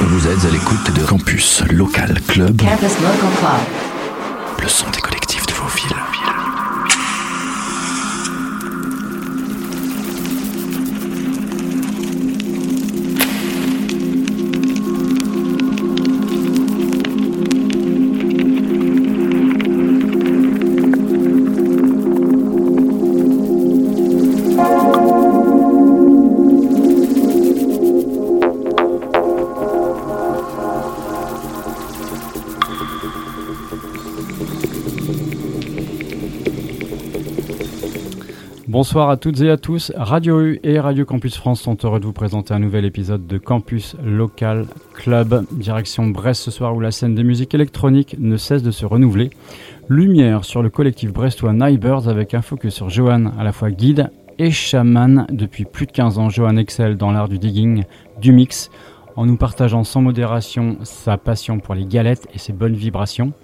Vous êtes à l'écoute de Campus Local Club. Campus Local Club. Le son des Bonsoir à toutes et à tous. Radio U et Radio Campus France sont heureux de vous présenter un nouvel épisode de Campus Local Club. Direction Brest ce soir où la scène des musiques électroniques ne cesse de se renouveler. Lumière sur le collectif brestois Nightbirds avec un focus sur Johan, à la fois guide et chaman. Depuis plus de 15 ans, Johan excelle dans l'art du digging, du mix, en nous partageant sans modération sa passion pour les galettes et ses bonnes vibrations.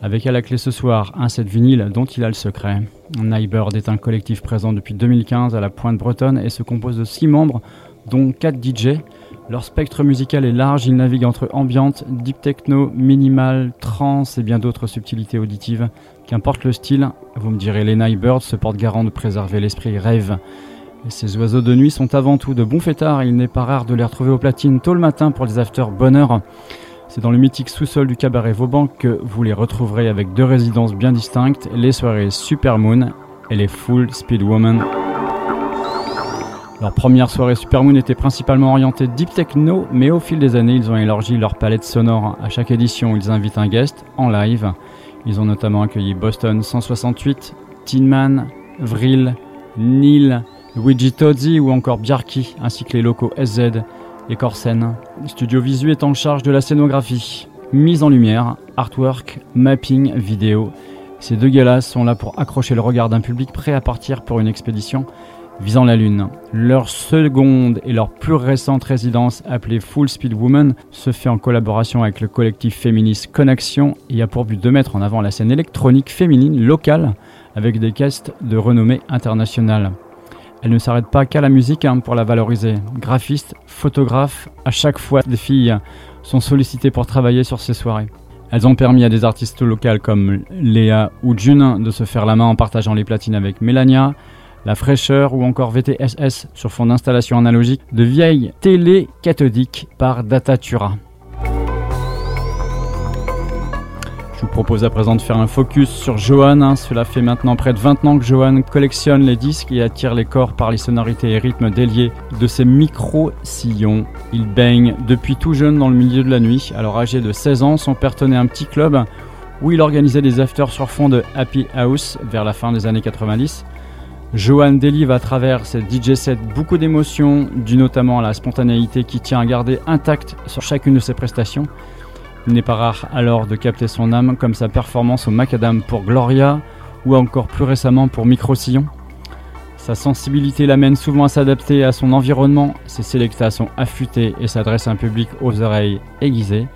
Avec à la clé ce soir un set vinyle dont il a le secret. Nightbird est un collectif présent depuis 2015 à la Pointe Bretonne et se compose de 6 membres, dont 4 DJ. Leur spectre musical est large, ils naviguent entre ambiante, deep techno, minimal, trance et bien d'autres subtilités auditives. Qu'importe le style, vous me direz, les Nightbirds se portent garant de préserver l'esprit rêve. Ces oiseaux de nuit sont avant tout de bons fêtards, il n'est pas rare de les retrouver au platine tôt le matin pour les after bonheur. C'est dans le mythique sous-sol du cabaret Vauban que vous les retrouverez avec deux résidences bien distinctes, les soirées Supermoon et les Full Speed Woman. Leur première soirée Supermoon était principalement orientée deep techno, mais au fil des années, ils ont élargi leur palette sonore. À chaque édition, ils invitent un guest en live. Ils ont notamment accueilli Boston 168, Tinman, Vril, Neil, Luigi Tozzi ou encore Bjarki, ainsi que les locaux SZ et Corsen. Studio Visu est en charge de la scénographie, mise en lumière, artwork, mapping, vidéo. Ces deux galas sont là pour accrocher le regard d'un public prêt à partir pour une expédition visant la Lune. Leur seconde et leur plus récente résidence, appelée Full Speed Woman, se fait en collaboration avec le collectif féministe Connexion et a pour but de mettre en avant la scène électronique féminine locale avec des castes de renommée internationale. Elle ne s'arrête pas qu'à la musique hein, pour la valoriser. Graphistes, photographes, à chaque fois des filles sont sollicitées pour travailler sur ces soirées. Elles ont permis à des artistes locales comme Léa ou June de se faire la main en partageant les platines avec Melania, La Fraîcheur ou encore VTSS sur fond d'installation analogique de vieilles télé cathodiques par Datatura. Je vous propose à présent de faire un focus sur Johan. hein. Cela fait maintenant près de 20 ans que Johan collectionne les disques et attire les corps par les sonorités et rythmes déliés de ses micro-sillons. Il baigne depuis tout jeune dans le milieu de la nuit. Alors âgé de 16 ans, son père tenait un petit club où il organisait des afters sur fond de Happy House vers la fin des années 90. Johan délivre à travers ses DJ sets beaucoup d'émotions, dû notamment à la spontanéité qui tient à garder intacte sur chacune de ses prestations. Il n'est pas rare alors de capter son âme comme sa performance au Macadam pour Gloria ou encore plus récemment pour Micro-Sillon. Sa sensibilité l'amène souvent à s'adapter à son environnement, ses sélectas sont affûtés et s'adressent à un public aux oreilles aiguisées.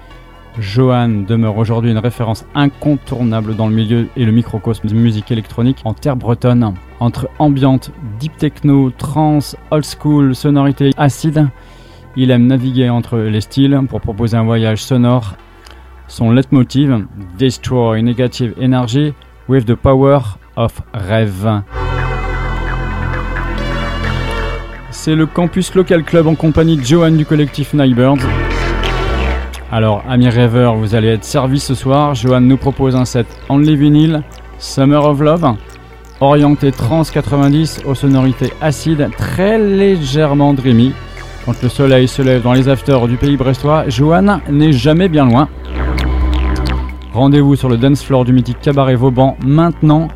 Johan demeure aujourd'hui une référence incontournable dans le milieu et le microcosme de musique électronique en terre bretonne. Entre ambiante, deep techno, trance, old school, sonorité acide, il aime naviguer entre les styles pour proposer un voyage sonore son leitmotiv Destroy Negative Energy with the Power of Rêve. C'est le Campus Local Club en compagnie de Johan du collectif Nightbirds. Alors, amis rêveurs, vous allez être servis ce soir. Johan nous propose un set Only Vinyl, Summer of Love, orienté trans 90 aux sonorités acides, très légèrement dreamy. Quand le soleil se lève dans les afters du pays brestois, Johan n'est jamais bien loin. Rendez-vous sur le dance floor du mythique cabaret Vauban maintenant.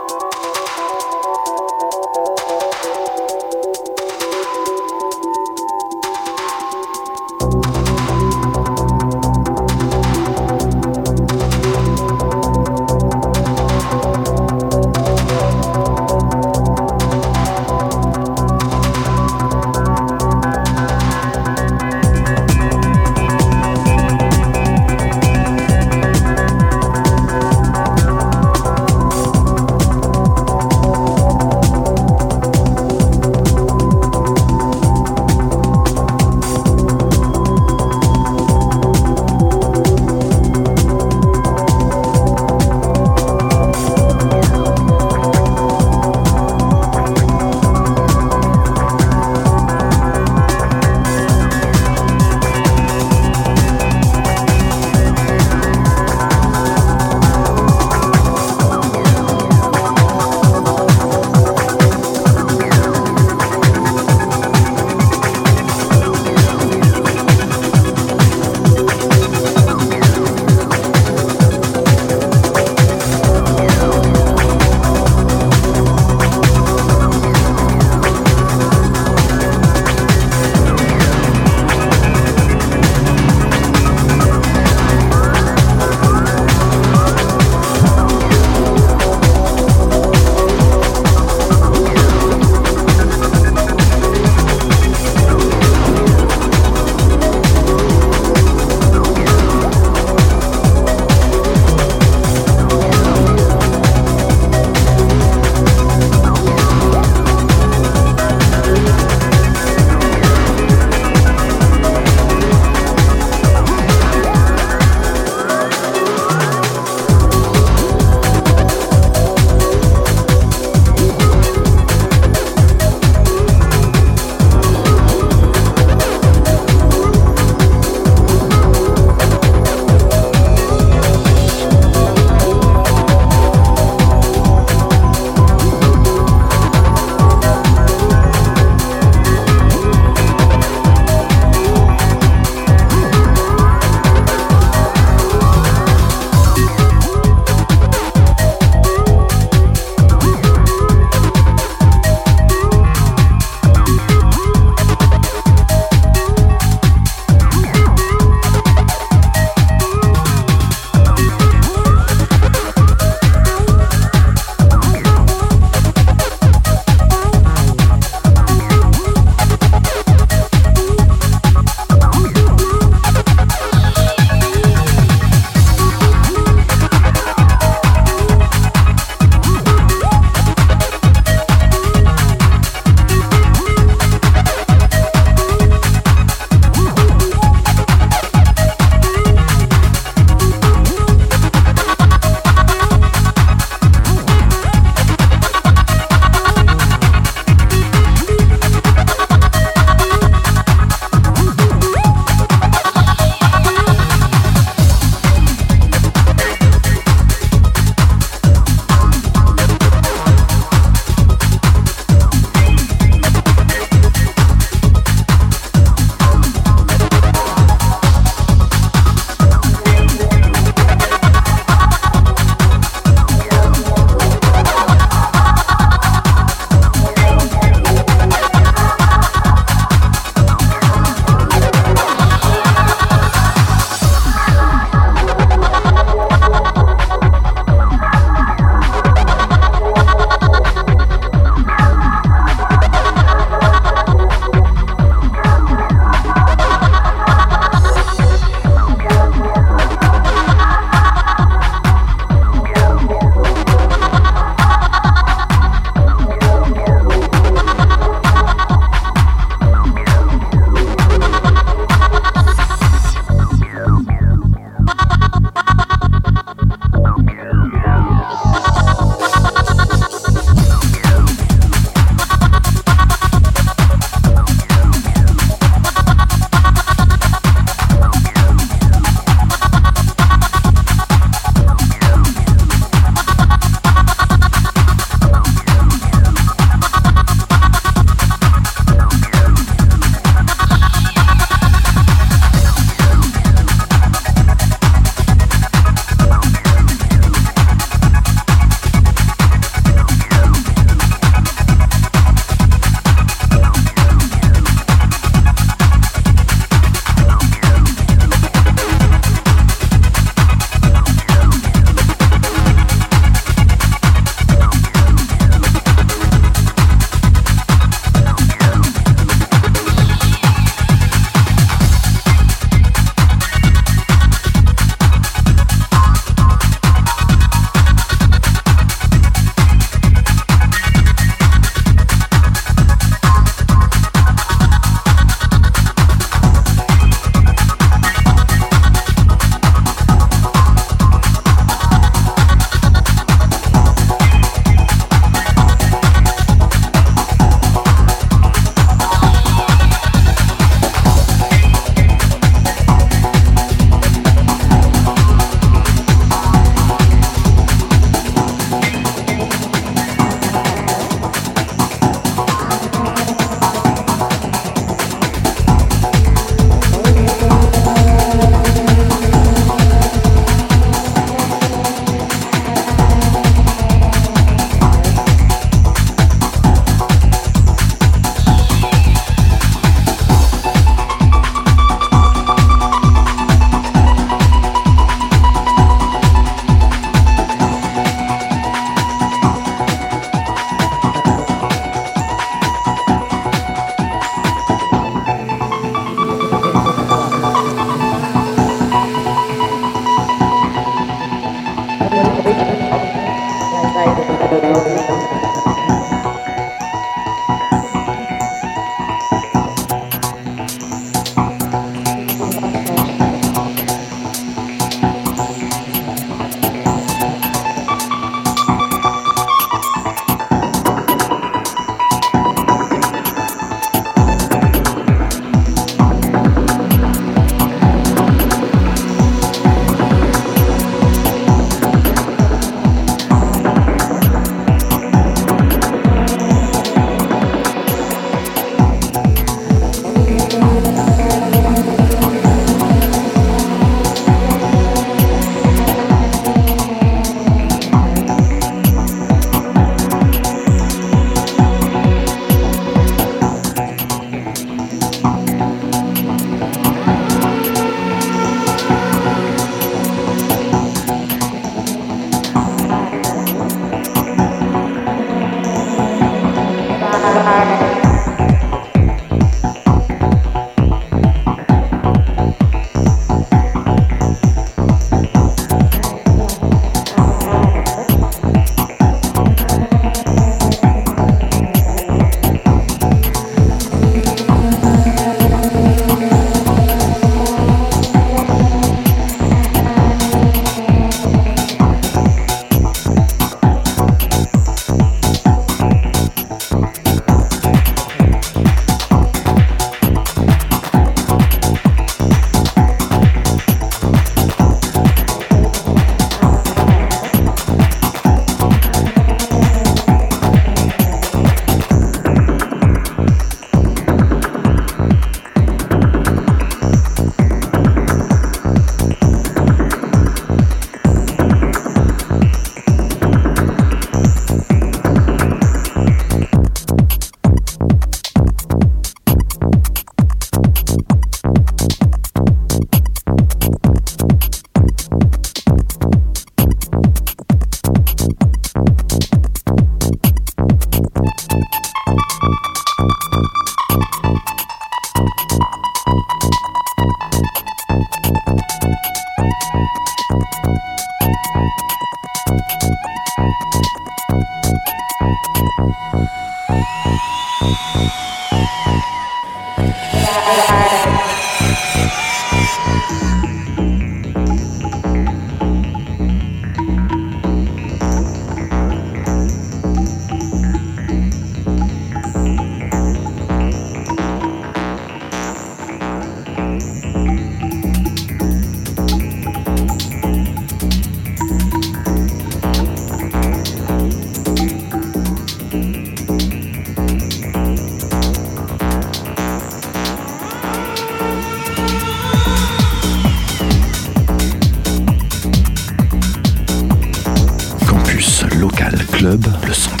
Le son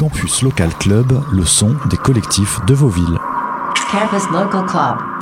Campus Local Club, le son des collectifs de vos villes. Campus Local Club.